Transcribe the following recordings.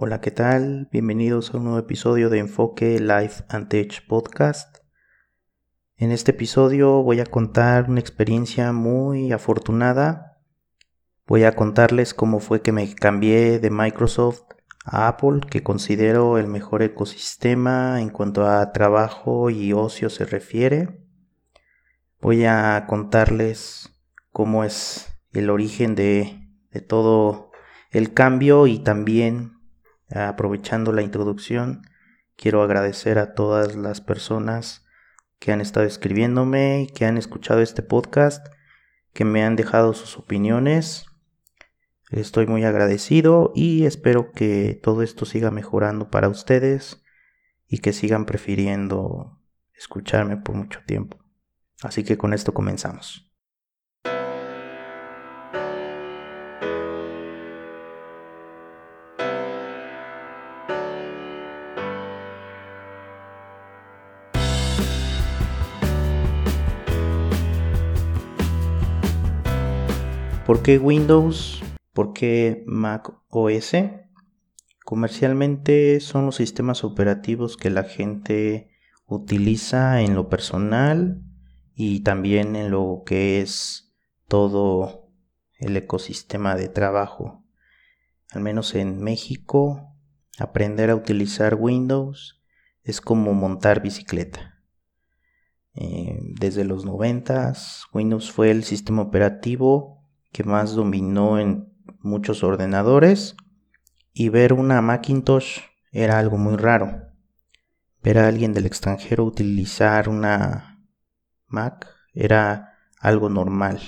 Hola, ¿qué tal? Bienvenidos a un nuevo episodio de Enfoque Life and Tech Podcast. En este episodio voy a contar una experiencia muy afortunada. Voy a contarles cómo fue que me cambié de Microsoft a Apple, que considero el mejor ecosistema en cuanto a trabajo y ocio se refiere. Voy a contarles cómo es el origen de, de todo el cambio y también aprovechando la introducción quiero agradecer a todas las personas que han estado escribiéndome y que han escuchado este podcast, que me han dejado sus opiniones. Estoy muy agradecido y espero que todo esto siga mejorando para ustedes y que sigan prefiriendo escucharme por mucho tiempo. Así que con esto comenzamos. ¿Por qué Windows? ¿Por qué Mac OS? Comercialmente son los sistemas operativos que la gente utiliza en lo personal y también en lo que es todo el ecosistema de trabajo. Al menos en México, aprender a utilizar Windows es como montar bicicleta. Eh, desde los 90, Windows fue el sistema operativo que más dominó en muchos ordenadores y ver una Macintosh era algo muy raro. Ver a alguien del extranjero utilizar una Mac era algo normal.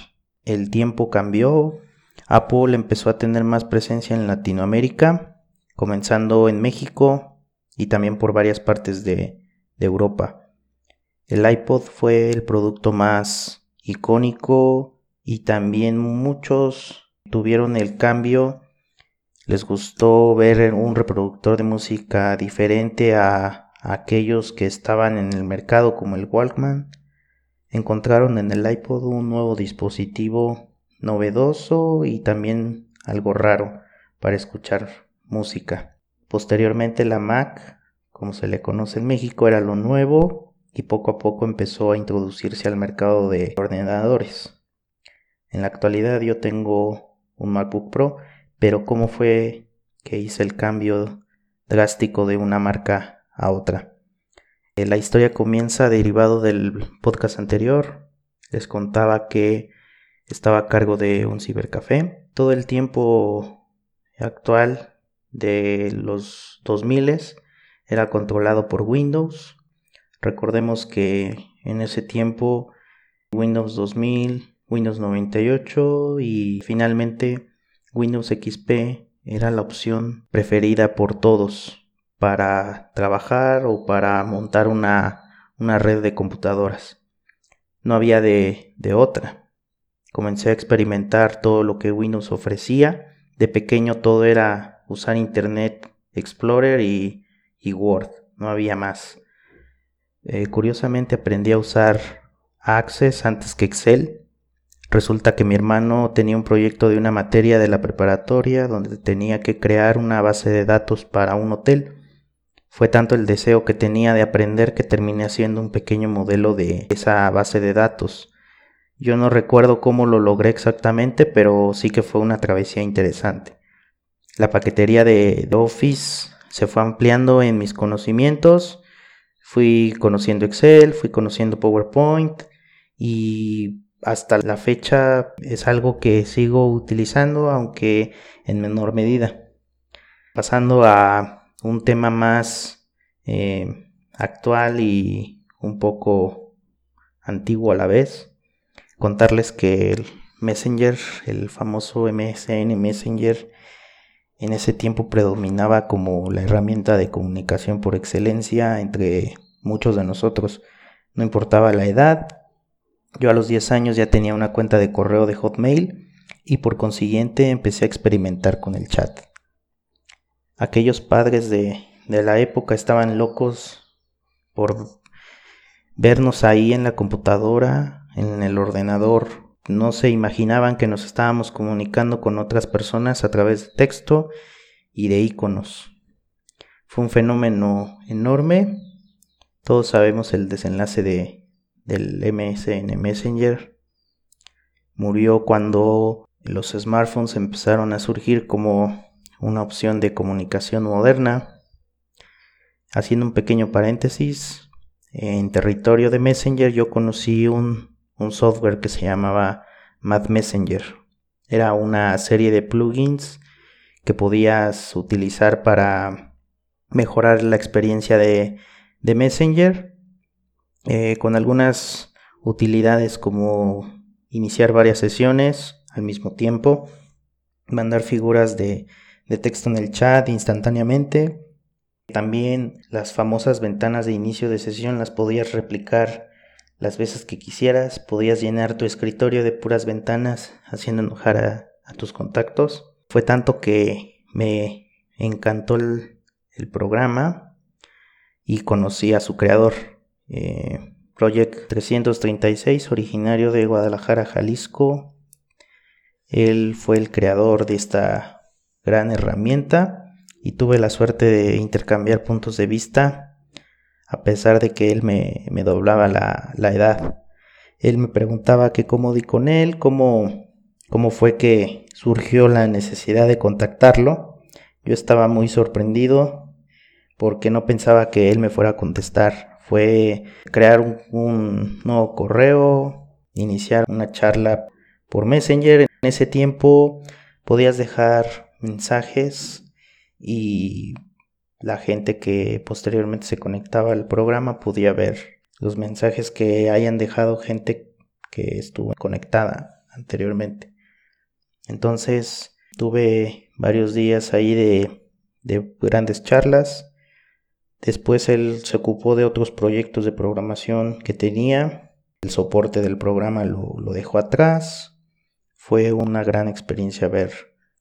El tiempo cambió, Apple empezó a tener más presencia en Latinoamérica, comenzando en México y también por varias partes de, de Europa. El iPod fue el producto más icónico y también muchos tuvieron el cambio, les gustó ver un reproductor de música diferente a, aquellos que estaban en el mercado como el Walkman. Encontraron en el iPod un nuevo dispositivo novedoso y también algo raro para escuchar música. Posteriormente la Mac, como se le conoce en México, era lo nuevo y poco a poco empezó a introducirse al mercado de ordenadores. En la actualidad yo tengo un MacBook Pro, pero ¿cómo fue que hice el cambio drástico de una marca a otra? Eh, la historia comienza derivado del podcast anterior. Les contaba que estaba a cargo de un cibercafé. Todo el tiempo actual de los 2000 era controlado por Windows. Recordemos que en ese tiempo Windows 2000 Windows 98 y finalmente Windows XP era la opción preferida por todos para trabajar o para montar una, red de computadoras. No había de, otra. Comencé a experimentar todo lo que Windows ofrecía. De pequeño todo era usar Internet Explorer y, Word. No había más. Eh, curiosamente aprendí a usar Access antes que Excel Resulta que mi hermano tenía un proyecto de una materia de la preparatoria donde tenía que crear una base de datos para un hotel. Fue tanto el deseo que tenía de aprender que terminé haciendo un pequeño modelo de esa base de datos. Yo no recuerdo cómo lo logré exactamente, pero sí que fue una travesía interesante. La paquetería de Office se fue ampliando en mis conocimientos. Fui conociendo Excel, fui conociendo PowerPoint y hasta la fecha es algo que sigo utilizando, aunque en menor medida. Pasando a un tema más eh, actual y un poco antiguo a la vez, contarles que el Messenger, el famoso MSN Messenger, en ese tiempo predominaba como la herramienta de comunicación por excelencia entre muchos de nosotros. No importaba la edad, yo a los 10 años ya tenía una cuenta de correo de Hotmail y por consiguiente empecé a experimentar con el chat. Aquellos padres de, de la época estaban locos por vernos ahí en la computadora, en el ordenador. No se imaginaban que nos estábamos comunicando con otras personas a través de texto y de iconos. Fue un fenómeno enorme. Todos sabemos el desenlace de, del MSN Messenger. Murió cuando los smartphones empezaron a surgir como una opción de comunicación moderna. Haciendo un pequeño paréntesis, en territorio de Messenger yo conocí un, un software que se llamaba Mad Messenger. Era una serie de plugins que podías utilizar para mejorar la experiencia de, de Messenger eh, con algunas utilidades como iniciar varias sesiones al mismo tiempo, mandar figuras de, de texto en el chat instantáneamente. También las famosas ventanas de inicio de sesión las podías replicar las veces que quisieras, podías llenar tu escritorio de puras ventanas haciendo enojar a, tus contactos. Fue tanto que me encantó el, programa y conocí a su creador, eh, Project 336, originario de Guadalajara, Jalisco. Él fue el creador de esta gran herramienta y tuve la suerte de intercambiar puntos de vista a pesar de que él me, doblaba la, edad. Él me preguntaba que cómo di con él, cómo, cómo fue que surgió la necesidad de contactarlo. Yo estaba muy sorprendido porque no pensaba que él me fuera a contestar fue crear un, nuevo correo, iniciar una charla por Messenger. En ese tiempo podías dejar mensajes y la gente que posteriormente se conectaba al programa podía ver los mensajes que hayan dejado gente que estuvo conectada anteriormente. Entonces tuve varios días ahí de, de grandes charlas Después él se ocupó de otros proyectos de programación que tenía. El soporte del programa lo, dejó atrás. Fue una gran experiencia haber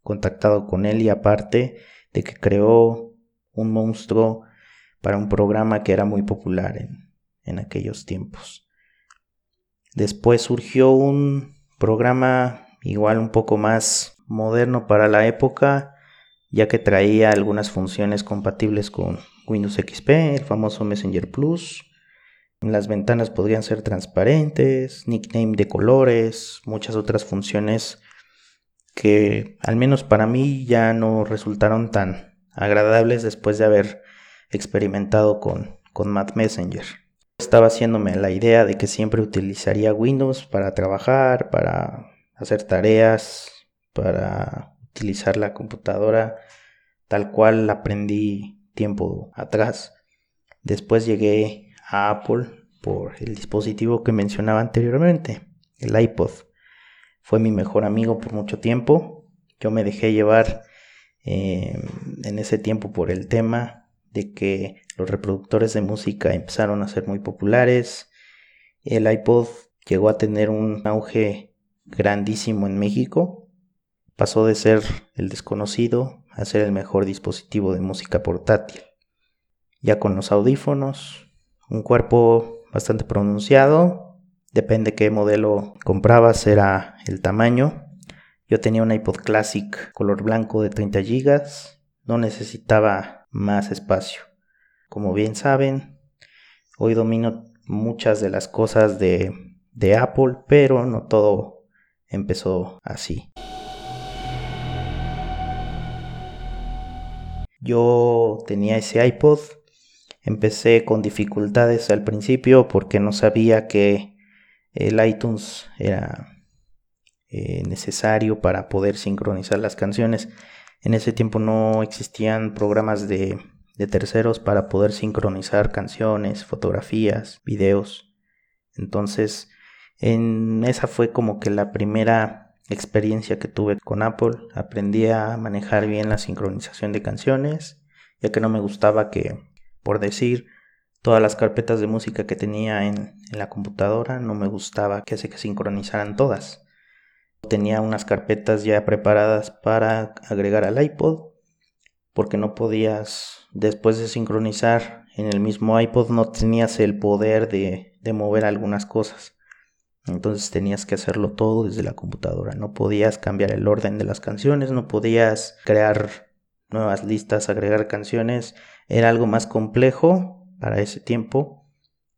contactado con él y aparte de que creó un monstruo para un programa que era muy popular en, en aquellos tiempos. Después surgió un programa igual un poco más moderno para la época, ya que traía algunas funciones compatibles con Windows XP, el famoso Messenger Plus. Las ventanas podrían ser transparentes, nickname de colores, muchas otras funciones que al menos para mí ya no resultaron tan agradables después de haber experimentado con, con Matt Messenger. Estaba haciéndome la idea de que siempre utilizaría Windows para trabajar, para hacer tareas, para utilizar la computadora tal cual aprendí tiempo atrás. Después llegué a Apple por el dispositivo que mencionaba anteriormente, el iPod. Fue mi mejor amigo por mucho tiempo. Yo me dejé llevar eh, en ese tiempo por el tema de que los reproductores de música empezaron a ser muy populares. El iPod llegó a tener un auge grandísimo en México. Pasó de ser el desconocido hacer el mejor dispositivo de música portátil. Ya con los audífonos, un cuerpo bastante pronunciado, depende qué modelo comprabas, era el tamaño. Yo tenía un iPod Classic color blanco de 30 GB, no necesitaba más espacio. Como bien saben, hoy domino muchas de las cosas de, de Apple, pero no todo empezó así. Yo tenía ese iPod, empecé con dificultades al principio porque no sabía que el iTunes era eh, necesario para poder sincronizar las canciones. En ese tiempo no existían programas de, de terceros para poder sincronizar canciones, fotografías, videos. Entonces, en esa fue como que la primera experiencia que tuve con Apple. Aprendí a manejar bien la sincronización de canciones, ya que no me gustaba que, por decir, todas las carpetas de música que tenía en, la computadora, no me gustaba que se sincronizaran todas. Tenía unas carpetas ya preparadas para agregar al iPod, porque no podías, después de sincronizar en el mismo iPod, no tenías el poder de, de mover algunas cosas. Entonces tenías que hacerlo todo desde la computadora. No podías cambiar el orden de las canciones, no podías crear nuevas listas, agregar canciones, era algo más complejo para ese tiempo.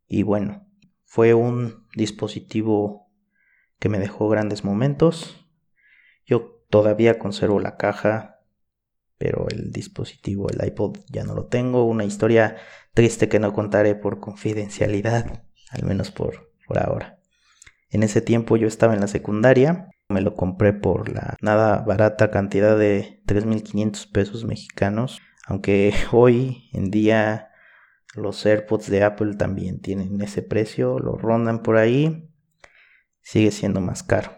Y bueno, fue un dispositivo que me dejó grandes momentos. Yo todavía conservo la caja, pero el dispositivo, el iPod, ya no lo tengo. Una historia triste que no contaré por confidencialidad, al menos por, por ahora. En ese tiempo yo estaba en la secundaria, me lo compré por la nada barata cantidad de 3.500 pesos mexicanos, aunque hoy en día los AirPods de Apple también tienen ese precio, lo rondan por ahí, sigue siendo más caro,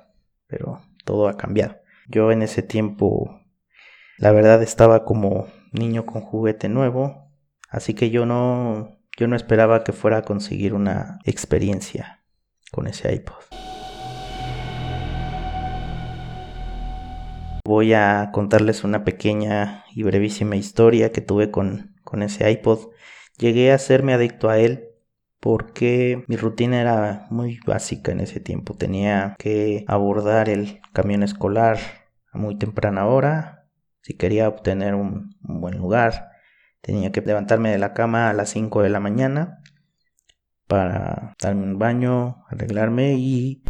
pero todo ha cambiado. Yo en ese tiempo, la verdad, estaba como niño con juguete nuevo, así que yo no, yo no esperaba que fuera a conseguir una experiencia con ese iPod. Voy a contarles una pequeña y brevísima historia que tuve con, con ese iPod Llegué a serme adicto a él porque mi rutina era muy básica en ese tiempo. Tenía que abordar el camión escolar a muy temprana hora. Si quería obtener un, buen lugar, tenía que levantarme de la cama a las 5 de la mañana para darme un baño, arreglarme y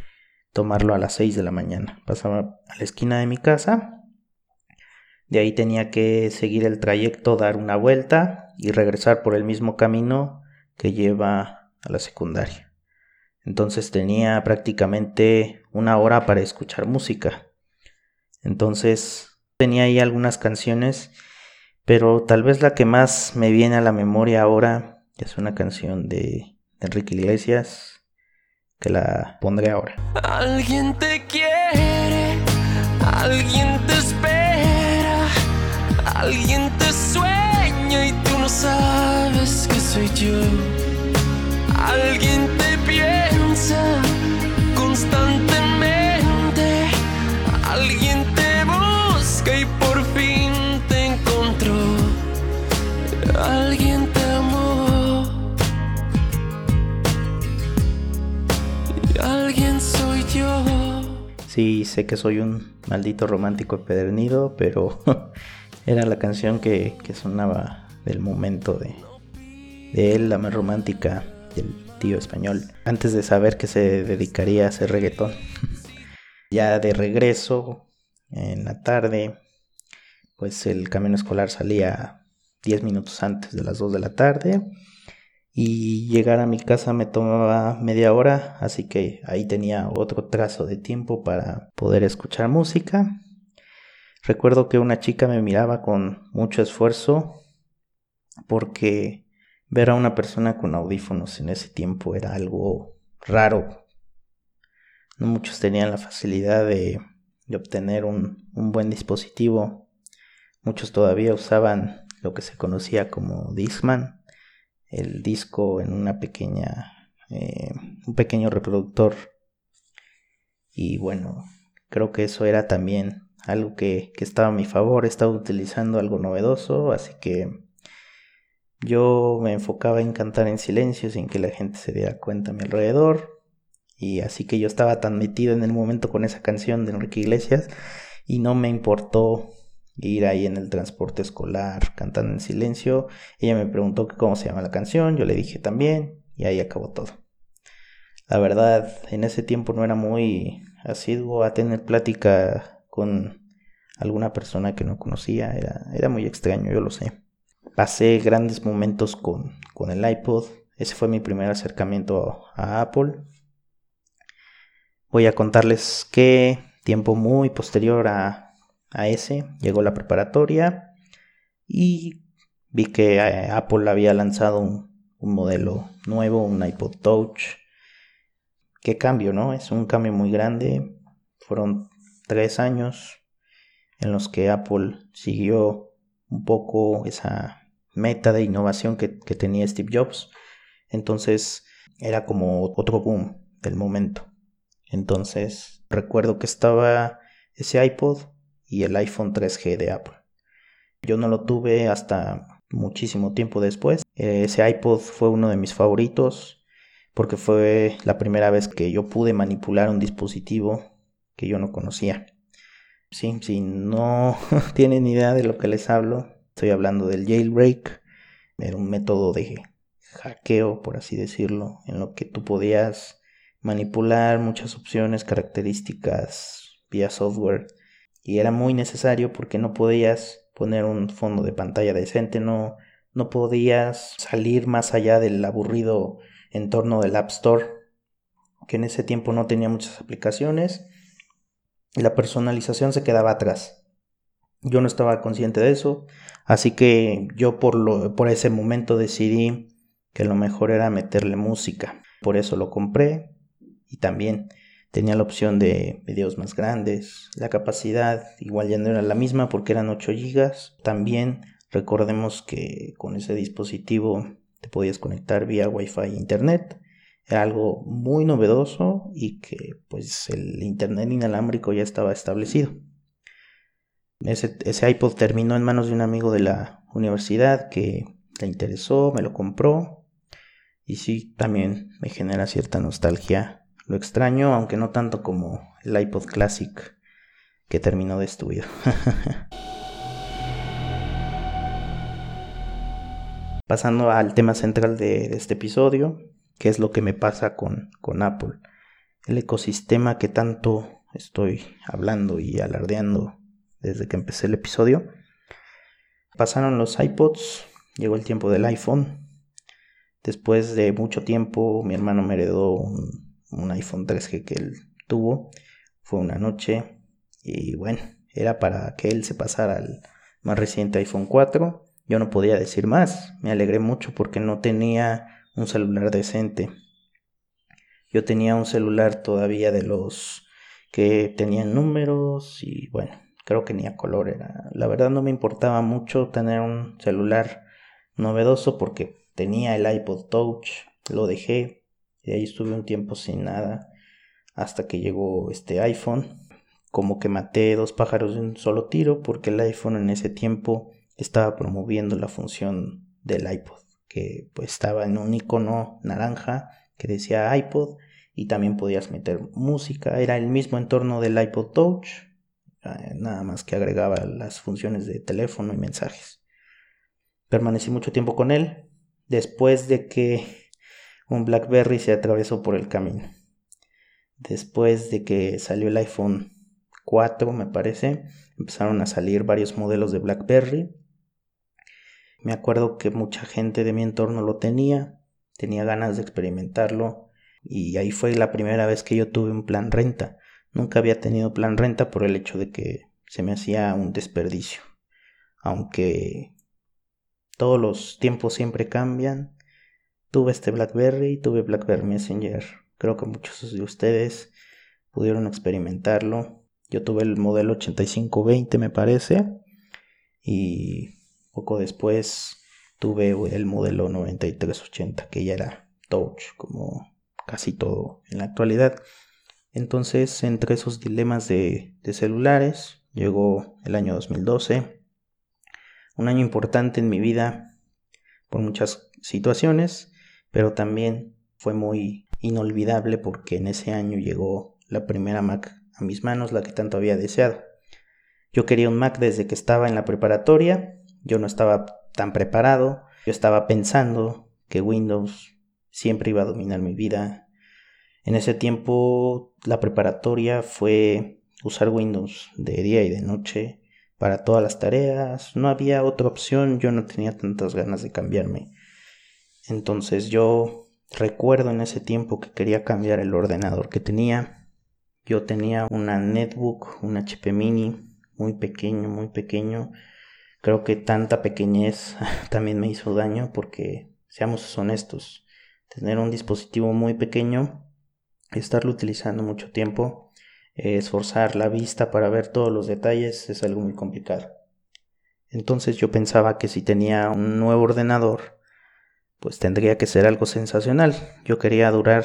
tomarlo a las 6 de la mañana. Pasaba a la esquina de mi casa. De ahí tenía que seguir el trayecto, dar una vuelta y regresar por el mismo camino que lleva a la secundaria. Entonces tenía prácticamente una hora para escuchar música. Entonces tenía ahí algunas canciones, pero tal vez la que más me viene a la memoria ahora es una canción de Enrique Iglesias que la pondré ahora. Alguien te quiere, alguien te espera, alguien te sueña y no sabes que soy yo. Alguien te piensa Sí, sé que soy un maldito romántico empedernido, pero era la canción que, sonaba del momento de, de él, la más romántica del tío español, antes de saber que se dedicaría a hacer reggaetón. ya de regreso, en la tarde, pues el camino escolar salía 10 minutos antes de las 2 de la tarde y llegar a mi casa me tomaba media hora, así que ahí tenía otro trazo de tiempo para poder escuchar música. Recuerdo que una chica me miraba con mucho esfuerzo porque ver a una persona con audífonos en ese tiempo era algo raro. No muchos tenían la facilidad de, obtener un, buen dispositivo. Muchos todavía usaban lo que se conocía como Discman, el disco en una pequeña, eh, un pequeño reproductor. Y bueno, creo que eso era también algo que, que estaba a mi favor. Estaba utilizando algo novedoso, así que yo me enfocaba en cantar en silencio sin que la gente se diera cuenta a mi alrededor. Y así que yo estaba tan metido en el momento con esa canción de Enrique Iglesias y no me importó ir ahí en el transporte escolar cantando en silencio. Ella me preguntó cómo se llama la canción, yo le dije también y ahí acabó todo. La verdad, en ese tiempo no era muy asiduo a tener plática con alguna persona que no conocía, era, era muy extraño, yo lo sé pasé grandes momentos con, el iPod. Ese fue mi primer acercamiento a Apple. Voy a contarles que tiempo muy posterior a, a ese llegó la preparatoria y vi que eh, Apple había lanzado un, un, modelo nuevo, un iPod Touch. Qué cambio, ¿no? Es un cambio muy grande. Fueron tres años en los que Apple siguió un poco esa meta de innovación que, tenía Steve Jobs. Entonces era como otro boom del momento. Entonces recuerdo que estaba ese iPod y el iPhone 3G de Apple. Yo no lo tuve hasta muchísimo tiempo después. Ese iPod fue uno de mis favoritos porque fue la primera vez que yo pude manipular un dispositivo que yo no conocía. Sí, si no tienen idea de lo que les hablo, Estoy hablando del jailbreak. Era un método de hackeo, por así decirlo, en lo que tú podías manipular muchas opciones, características vía software. Y era muy necesario porque no podías poner un fondo de pantalla decente, no, no podías salir más allá del aburrido entorno del App Store, que en ese tiempo no tenía muchas aplicaciones. Y la personalización se quedaba atrás. Yo no estaba consciente de eso, así que yo por, lo, por ese momento decidí que lo mejor era meterle música. Por eso lo compré y también tenía la opción de videos más grandes. La capacidad igual ya no era la misma porque eran 8 GB. También recordemos que con ese dispositivo te podías conectar vía Wi-Fi e internet. Era algo muy novedoso y que pues el internet inalámbrico ya estaba establecido. Ese, ese iPod terminó en manos de un amigo de la universidad que le interesó, me lo compró y sí, también me genera cierta nostalgia. Lo extraño, aunque no tanto como el iPod Classic que terminó destruido. Pasando al tema central de este episodio, que es lo que me pasa con, con Apple. El ecosistema que tanto estoy hablando y alardeando desde que empecé el episodio. Pasaron los iPods, llegó el tiempo del iPhone, Después de mucho tiempo, mi hermano me heredó un, iPhone 3G que él tuvo. Fue una noche y bueno, era para que él se pasara al más reciente iPhone 4. Yo no podía decir más. Me alegré mucho porque no tenía un celular decente. Yo tenía un celular todavía de los que tenían números y bueno, creo que ni a color era. La verdad no me importaba mucho tener un celular novedoso porque Tenía el iPod Touch, lo dejé y ahí estuve un tiempo sin nada hasta que llegó este iPhone. Como que maté dos pájaros de un solo tiro porque el iPhone en ese tiempo estaba promoviendo la función del iPod, que pues estaba en un icono naranja que decía iPod y también podías meter música, era el mismo entorno del iPod Touch, eh, nada más que agregaba las funciones de teléfono y mensajes. Permanecí mucho tiempo con él, después de que un BlackBerry se atravesó por el camino. Después de que salió el iPhone 4, me parece, empezaron a salir varios modelos de BlackBerry. Me acuerdo que mucha gente de mi entorno lo tenía, tenía ganas de experimentarlo y ahí fue la primera vez que yo tuve un plan renta. Nunca había tenido plan renta por el hecho de que se me hacía un desperdicio. Aunque todos los tiempos siempre cambian. Tuve este BlackBerry, tuve BlackBerry Messenger. Creo que muchos de ustedes pudieron experimentarlo. Yo tuve el modelo 8520 me parece. Y poco después tuve el modelo 9380 que ya era touch como casi todo en la actualidad. Entonces, entre esos dilemas de, de celulares, llegó el año 2012 un año importante en mi vida por muchas situaciones, pero también fue muy inolvidable porque en ese año llegó la primera Mac a mis manos, la que tanto había deseado. Yo quería un Mac desde que estaba en la preparatoria, yo no estaba tan preparado, yo estaba pensando que Windows siempre iba a dominar mi vida. En ese tiempo la preparatoria fue usar Windows de día y de noche para todas las tareas, no había otra opción, yo no tenía tantas ganas de cambiarme. Entonces yo recuerdo en ese tiempo que quería cambiar el ordenador que tenía. Yo tenía una netbook, un HP mini, muy pequeño, muy pequeño. Creo que tanta pequeñez también me hizo daño porque, seamos honestos, tener un dispositivo muy pequeño, estarlo utilizando mucho tiempo, esforzar la vista para ver todos los detalles es algo muy complicado. Entonces yo pensaba que si tenía un nuevo ordenador, pues tendría que ser algo sensacional. Yo quería durar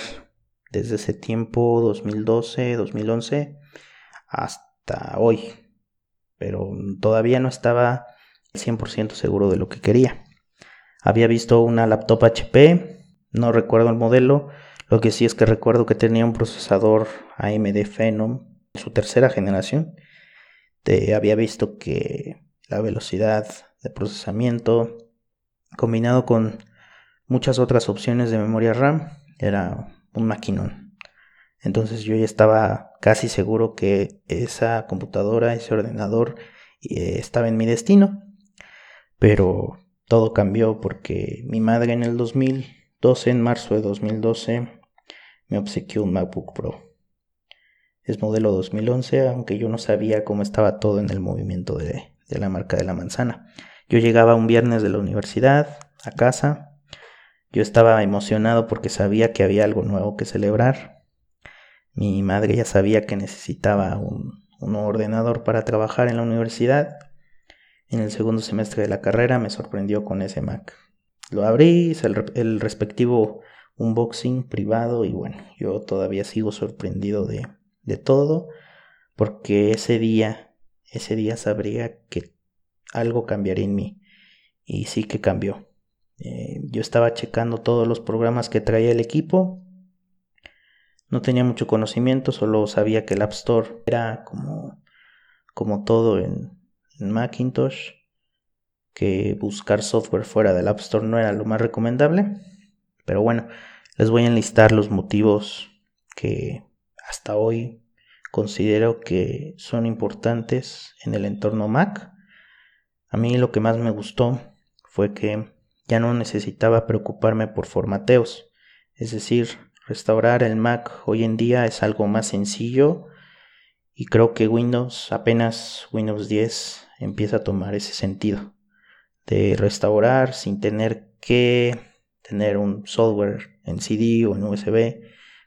desde ese tiempo, 2012, 2011, hasta hoy. Pero todavía no estaba 100% seguro de lo que quería. Había visto una laptop HP, no recuerdo el modelo, lo que sí es que recuerdo que tenía un procesador AMD Phenom, su tercera generación. Había visto que la velocidad de procesamiento, combinado con muchas otras opciones de memoria RAM, era un maquinón. Entonces yo ya estaba casi seguro que esa computadora, ese ordenador, eh, estaba en mi destino. Pero todo cambió porque mi madre en el 2012, en marzo de 2012, me obsequió un MacBook Pro. Es modelo 2011, aunque yo no sabía cómo estaba todo en el movimiento de, de la marca de la manzana. Yo llegaba un viernes de la universidad a casa. Yo estaba emocionado porque sabía que había algo nuevo que celebrar. Mi madre ya sabía que necesitaba un, ordenador para trabajar en la universidad. En el segundo semestre de la carrera me sorprendió con ese Mac. Lo abrí, el, respectivo unboxing privado y bueno, yo todavía sigo sorprendido de, de todo porque ese día, ese día sabría que algo cambiaría en mí y sí que cambió. Eh, yo estaba checando todos los programas que traía el equipo no tenía mucho conocimiento, solo sabía que el App Store era como, como todo en, Macintosh, que buscar software fuera del App Store no era lo más recomendable. Pero bueno, les voy a enlistar los motivos que hasta hoy considero que son importantes en el entorno Mac. A mí lo que más me gustó fue que ya no necesitaba preocuparme por formateos, es decir, Restaurar el Mac hoy en día es algo más sencillo y creo que Windows, apenas Windows 10, empieza a tomar ese sentido de restaurar sin tener que tener un software en CD o en USB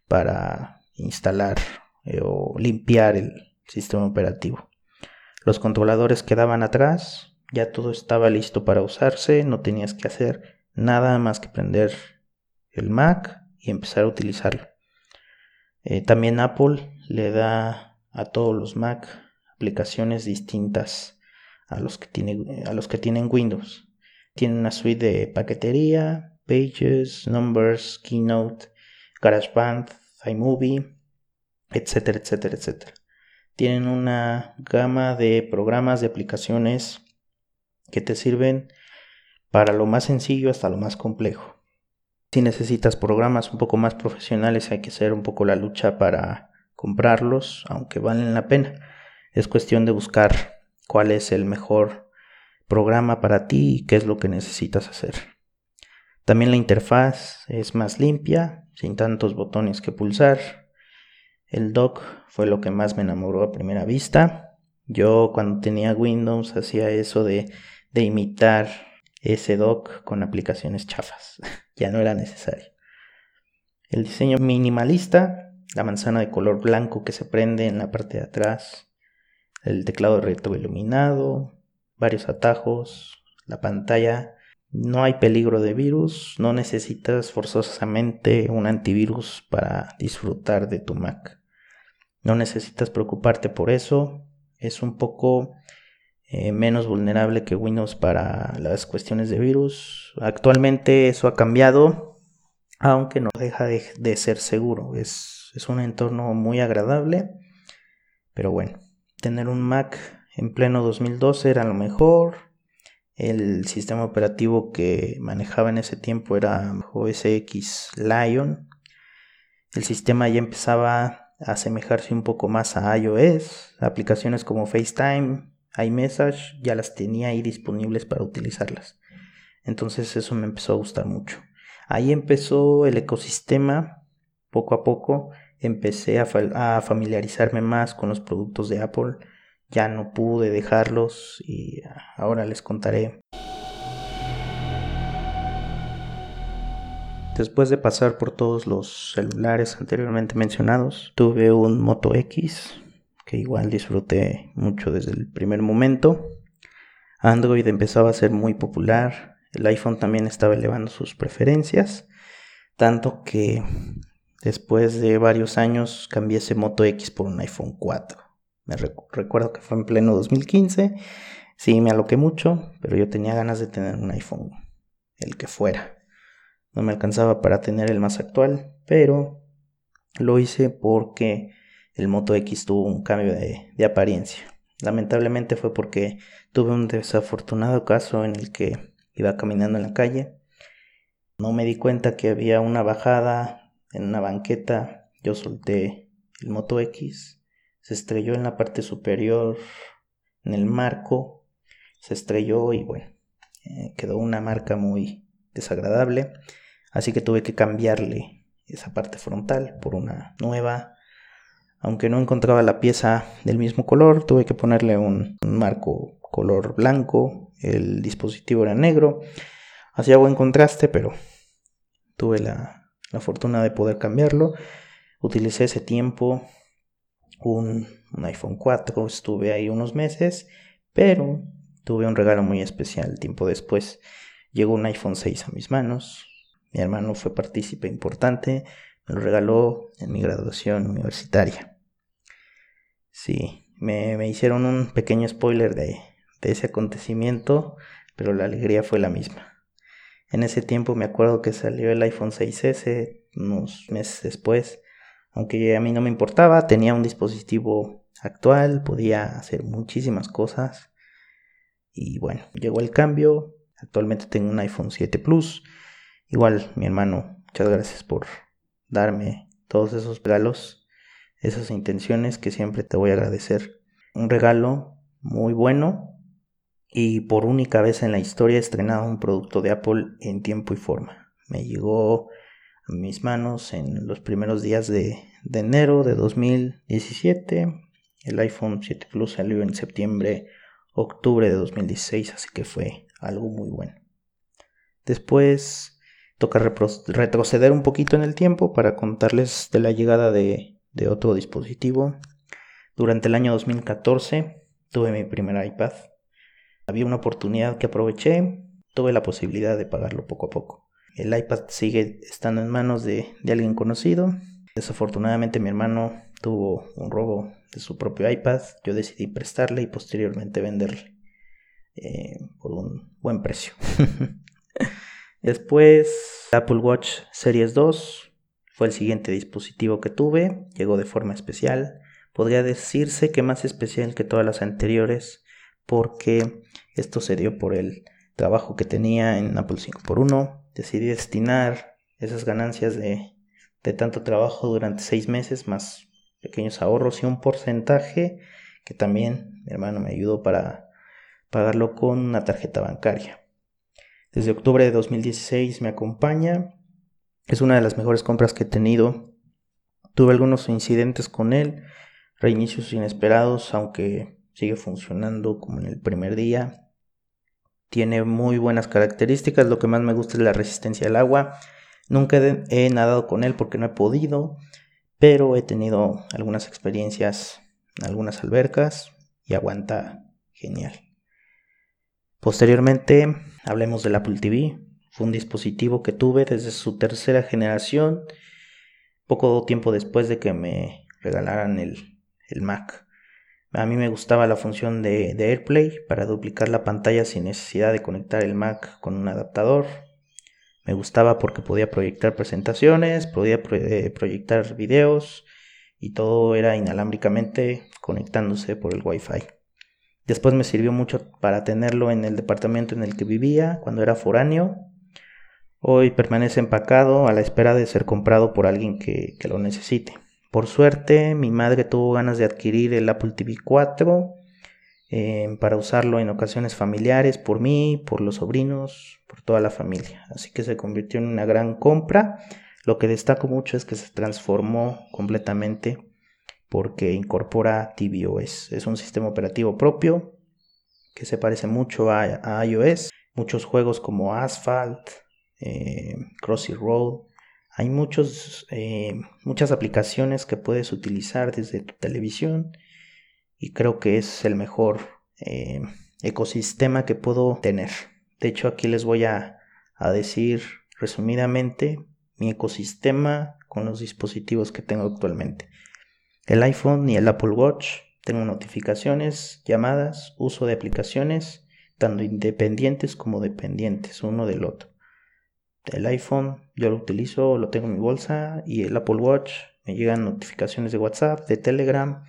para instalar eh, o limpiar el sistema operativo. Los controladores quedaban atrás, ya todo estaba listo para usarse, no tenías que hacer nada más que prender el Mac y empezar a utilizarlo. Eh, también Apple le da a todos los Mac aplicaciones distintas a los que, tiene, a los que tienen Windows. Tienen una suite de paquetería, Pages, Numbers, Keynote, GarageBand, iMovie, etcétera, etcétera, etcétera. Tienen una gama de programas, de aplicaciones que te sirven para lo más sencillo hasta lo más complejo. Si necesitas programas un poco más profesionales hay que hacer un poco la lucha para comprarlos, aunque valen la pena. Es cuestión de buscar cuál es el mejor programa para ti y qué es lo que necesitas hacer. También la interfaz es más limpia, sin tantos botones que pulsar. El dock fue lo que más me enamoró a primera vista. Yo cuando tenía Windows hacía eso de, de imitar ese dock con aplicaciones chafas. ya no era necesario. El diseño minimalista, la manzana de color blanco que se prende en la parte de atrás, el teclado retroiluminado, varios atajos, la pantalla. No hay peligro de virus, no necesitas forzosamente un antivirus para disfrutar de tu Mac. No necesitas preocuparte por eso. Es un poco eh, menos vulnerable que Windows para las cuestiones de virus. Actualmente eso ha cambiado, aunque no deja de, ser seguro. Es, es un entorno muy agradable, pero bueno, tener un Mac en pleno 2012 era lo mejor. El sistema operativo que manejaba en ese tiempo era OS X Lion. El sistema ya empezaba a asemejarse un poco más a iOS. Aplicaciones como FaceTime iMessage ya las tenía ahí disponibles para utilizarlas. Entonces eso me empezó a gustar mucho. Ahí empezó el ecosistema, poco a poco empecé a, a, familiarizarme más con los productos de Apple. Ya no pude dejarlos y ahora les contaré. Después de pasar por todos los celulares anteriormente mencionados, tuve un Moto X, que igual disfruté mucho desde el primer momento. Android empezaba a ser muy popular, el iPhone también estaba elevando sus preferencias, tanto que después de varios años cambié ese Moto X por un iPhone 4. Me recuerdo que fue en pleno 2015, sí me aloqué mucho, pero yo tenía ganas de tener un iPhone, el que fuera. No me alcanzaba para tener el más actual, pero lo hice porque el Moto X tuvo un cambio de, apariencia. Lamentablemente fue porque tuve un desafortunado caso en el que iba caminando en la calle. No me di cuenta que había una bajada en una banqueta. Yo solté el Moto X. Se estrelló en la parte superior, en el marco. Se estrelló y bueno, eh, quedó una marca muy desagradable. Así que tuve que cambiarle esa parte frontal por una nueva aunque no encontraba la pieza del mismo color, tuve que ponerle un, marco color blanco. El dispositivo era negro. Hacía buen contraste, pero tuve la, fortuna de poder cambiarlo. Utilicé ese tiempo un, un, iPhone 4, estuve ahí unos meses, pero tuve un regalo muy especial tiempo después. Llegó un iPhone 6 a mis manos. Mi hermano fue partícipe importante, me lo regaló en mi graduación universitaria. Sí, me, hicieron un pequeño spoiler de, ese acontecimiento, pero la alegría fue la misma. En ese tiempo me acuerdo que salió el iPhone 6S unos meses después, aunque a mí no me importaba, tenía un dispositivo actual, podía hacer muchísimas cosas. Y bueno, llegó el cambio, actualmente tengo un iPhone 7 Plus. Igual, mi hermano, muchas gracias por darme todos esos regalos esas intenciones que siempre te voy a agradecer. Un regalo muy bueno y por única vez en la historia estrenado un producto de Apple en tiempo y forma. Me llegó a mis manos en los primeros días de, enero de 2017. El iPhone 7 Plus salió en septiembre, octubre de 2016, así que fue algo muy bueno. Después toca retroceder un poquito en el tiempo para contarles de la llegada de de otro dispositivo. Durante el año 2014 tuve mi primer iPad. Había una oportunidad que aproveché, tuve la posibilidad de pagarlo poco a poco. El iPad sigue estando en manos de, alguien conocido. Desafortunadamente mi hermano tuvo un robo de su propio iPad. Yo decidí prestarle y posteriormente venderle eh, por un buen precio. Después Apple Watch Series 2 fue el siguiente dispositivo que tuve, llegó de forma especial. Podría decirse que más especial que todas las anteriores porque esto se dio por el trabajo que tenía en Apple 5x1. Decidí destinar esas ganancias de, de tanto trabajo durante seis meses más pequeños ahorros y un porcentaje que también mi hermano me ayudó para pagarlo con una tarjeta bancaria. Desde octubre de 2016 me acompaña es una de las mejores compras que he tenido. Tuve algunos incidentes con él, reinicios inesperados, aunque sigue funcionando como en el primer día. Tiene muy buenas características, lo que más me gusta es la resistencia al agua. Nunca he nadado con él porque no he podido, pero he tenido algunas experiencias en algunas albercas y aguanta genial. Posteriormente, hablemos del Apple TV. Fue un dispositivo que tuve desde su tercera generación, poco tiempo después de que me regalaran el, Mac. A mí me gustaba la función de, AirPlay para duplicar la pantalla sin necesidad de conectar el Mac con un adaptador. Me gustaba porque podía proyectar presentaciones, podía eh, proyectar videos y todo era inalámbricamente conectándose por el Wi-Fi. Después me sirvió mucho para tenerlo en el departamento en el que vivía cuando era foráneo Hoy permanece empacado a la espera de ser comprado por alguien que, lo necesite. Por suerte, mi madre tuvo ganas de adquirir el Apple TV 4 eh, para usarlo en ocasiones familiares por mí, por los sobrinos, por toda la familia. Así que se convirtió en una gran compra. Lo que destaco mucho es que se transformó completamente porque incorpora tvOS. Es un sistema operativo propio que se parece mucho a, a iOS. Muchos juegos como Asphalt, eh, Crossy Road. Hay muchos, eh, muchas aplicaciones que puedes utilizar desde tu televisión y creo que es el mejor eh, ecosistema que puedo tener. De hecho, aquí les voy a, a decir resumidamente mi ecosistema con los dispositivos que tengo actualmente. El iPhone y el Apple Watch. Tengo notificaciones, llamadas, uso de aplicaciones, tanto independientes como dependientes uno del otro. El iPhone yo lo utilizo, lo tengo en mi bolsa y el Apple Watch me llegan notificaciones de WhatsApp, de Telegram,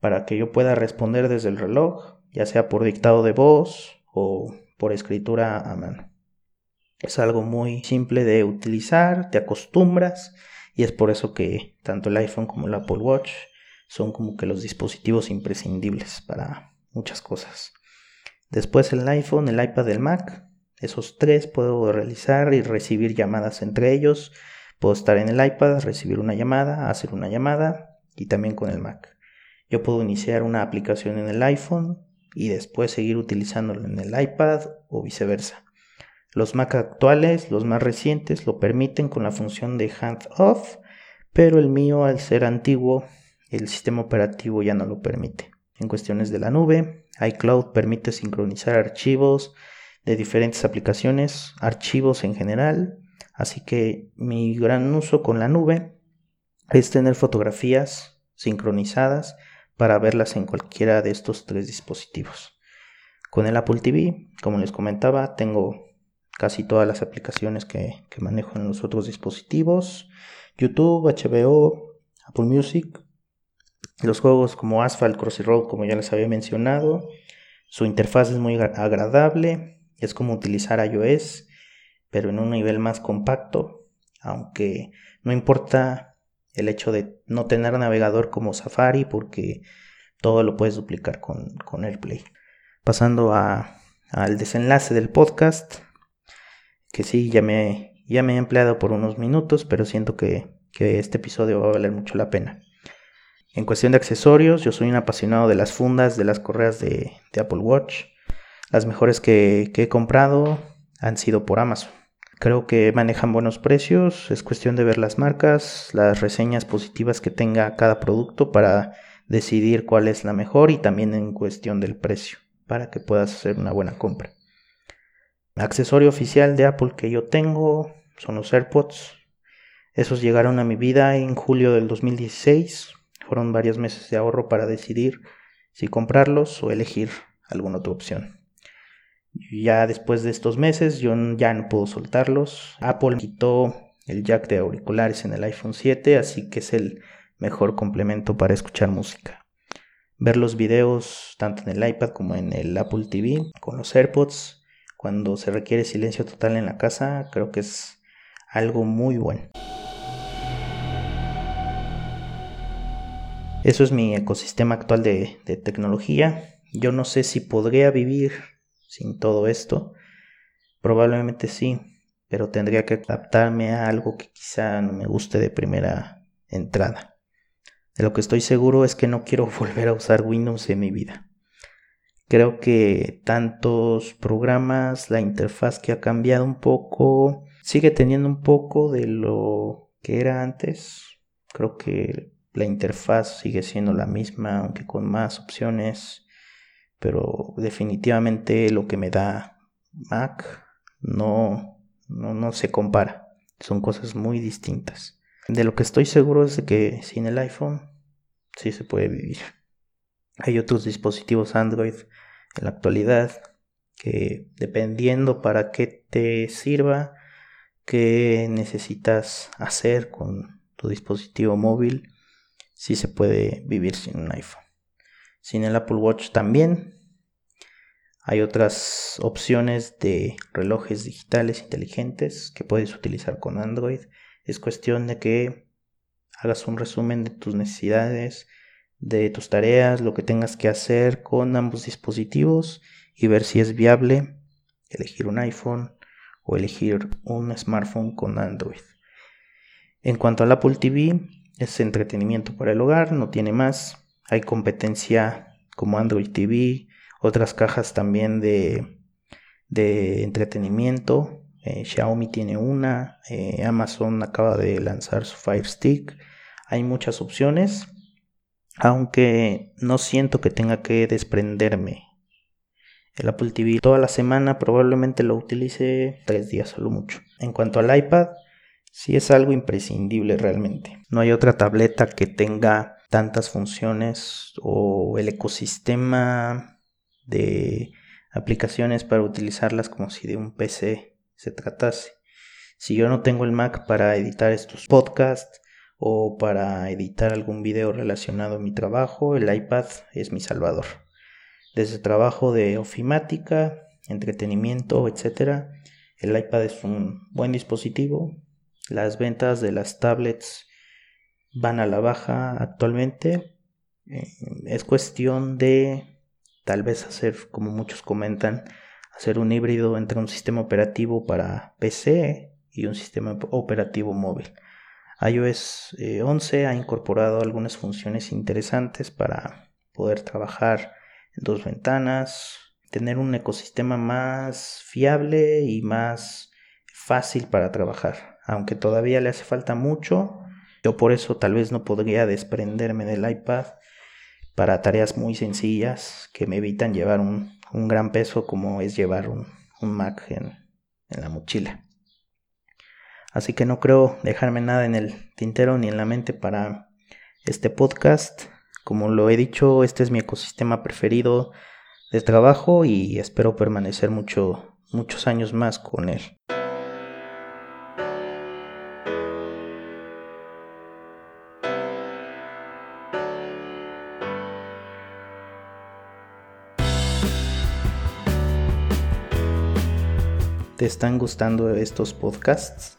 para que yo pueda responder desde el reloj, ya sea por dictado de voz o por escritura a mano. Es algo muy simple de utilizar, te acostumbras y es por eso que tanto el iPhone como el Apple Watch son como que los dispositivos imprescindibles para muchas cosas. Después el iPhone, el iPad, el Mac. Esos tres puedo realizar y recibir llamadas entre ellos. Puedo estar en el iPad, recibir una llamada, hacer una llamada y también con el Mac. Yo puedo iniciar una aplicación en el iPhone y después seguir utilizándolo en el iPad o viceversa. Los Mac actuales, los más recientes, lo permiten con la función de hand off, pero el mío al ser antiguo, el sistema operativo ya no lo permite. En cuestiones de la nube, iCloud permite sincronizar archivos de diferentes aplicaciones, archivos en general, así que mi gran uso con la nube es tener fotografías sincronizadas para verlas en cualquiera de estos tres dispositivos. Con el Apple TV, como les comentaba, tengo casi todas las aplicaciones que, manejo en los otros dispositivos. YouTube, HBO, Apple Music. Los juegos como Asphalt, Crossy Road, como ya les había mencionado. Su interfaz es muy agradable. Es como utilizar iOS, pero en un nivel más compacto. Aunque no importa el hecho de no tener navegador como Safari, porque todo lo puedes duplicar con, con AirPlay. Pasando al desenlace del podcast, que sí, ya me, ya me he empleado por unos minutos, pero siento que, este episodio va a valer mucho la pena. En cuestión de accesorios, yo soy un apasionado de las fundas, de las correas de, Apple Watch. Las mejores que, he comprado han sido por Amazon. Creo que manejan buenos precios, es cuestión de ver las marcas, las reseñas positivas que tenga cada producto para decidir cuál es la mejor y también en cuestión del precio, para que puedas hacer una buena compra accesorio oficial de Apple que yo tengo son los AirPods. Esos llegaron a mi vida en julio del 2016. Fueron varios meses de ahorro para decidir si comprarlos o elegir alguna otra opción. Ya después de estos meses yo ya no puedo soltarlos. Apple quitó el jack de auriculares en el iPhone 7, así que es el mejor complemento para escuchar música. Ver los videos tanto en el iPad como en el Apple TV con los AirPods cuando se requiere silencio total en la casa, creo que es algo muy bueno. Eso es mi ecosistema actual de, tecnología. Yo no sé si podría vivir sin todo esto. Probablemente sí, pero tendría que adaptarme a algo que quizá no me guste de primera entrada. De lo que estoy seguro es que no quiero volver a usar Windows en mi vida. Creo que tantos programas, la interfaz que ha cambiado un poco, sigue teniendo un poco de lo que era antes. Creo que la interfaz sigue siendo la misma, aunque con más opciones. Pero definitivamente lo que me da Mac no, no, no se compara. Son cosas muy distintas. De lo que estoy seguro es de que sin el iPhone sí se puede vivir. Hay otros dispositivos Android en la actualidad que dependiendo para qué te sirva, qué necesitas hacer con tu dispositivo móvil, sí se puede vivir sin un iPhone. Sin el Apple Watch también. Hay otras opciones de relojes digitales inteligentes que puedes utilizar con Android. Es cuestión de que hagas un resumen de tus necesidades, de tus tareas, lo que tengas que hacer con ambos dispositivos y ver si es viable elegir un iPhone o elegir un smartphone con Android. En cuanto al Apple TV, es entretenimiento para el hogar, no tiene más. Hay competencia como Android TV, otras cajas también de, de entretenimiento. Eh, Xiaomi tiene una, eh, Amazon acaba de lanzar su Fire Stick. Hay muchas opciones aunque no siento que tenga que desprenderme. El Apple TV toda la semana probablemente lo utilice tres días solo mucho. En cuanto al iPad, sí es algo imprescindible realmente. No hay otra tableta que tenga tantas funciones o el ecosistema de aplicaciones para utilizarlas como si de un PC se tratase. Si yo no tengo el Mac para editar estos podcasts o para editar algún video relacionado a mi trabajo, el iPad es mi salvador. Desde trabajo de ofimática, entretenimiento, etc., el iPad es un buen dispositivo. Las ventas de las tablets van a la baja actualmente. Eh, es cuestión de tal vez hacer, como muchos comentan, hacer un híbrido entre un sistema operativo para PC y un sistema operativo móvil iOS 11 eh, ha incorporado algunas funciones interesantes para poder trabajar en dos ventanas, tener un ecosistema más fiable y más fácil para trabajar. Aunque todavía le hace falta mucho, yo por eso tal vez no podría desprenderme del iPad para tareas muy sencillas que me evitan llevar un, gran peso como es llevar un, Mac en la mochila. Así que no creo dejarme nada en el tintero ni en la mente para este podcast. Como lo he dicho, este es mi ecosistema preferido de trabajo y espero permanecer mucho, muchos años más con él. ¿Te están gustando estos podcasts?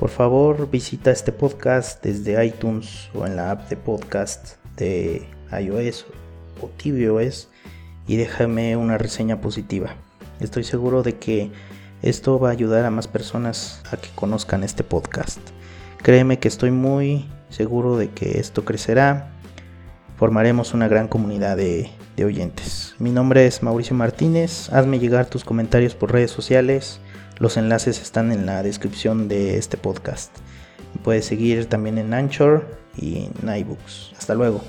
Por favor, visita este podcast desde iTunes o en la app de podcast de iOS o tvOS y déjame una reseña positiva. Estoy seguro de que esto va a ayudar a más personas a que conozcan este podcast. Créeme que estoy muy seguro de que esto crecerá. Formaremos una gran comunidad de, de oyentes. Mi nombre es Mauricio Martínez. Hazme llegar tus comentarios por redes sociales los enlaces están en la descripción de este podcast. puedes seguir también en Anchor y en iBooks. Hasta luego.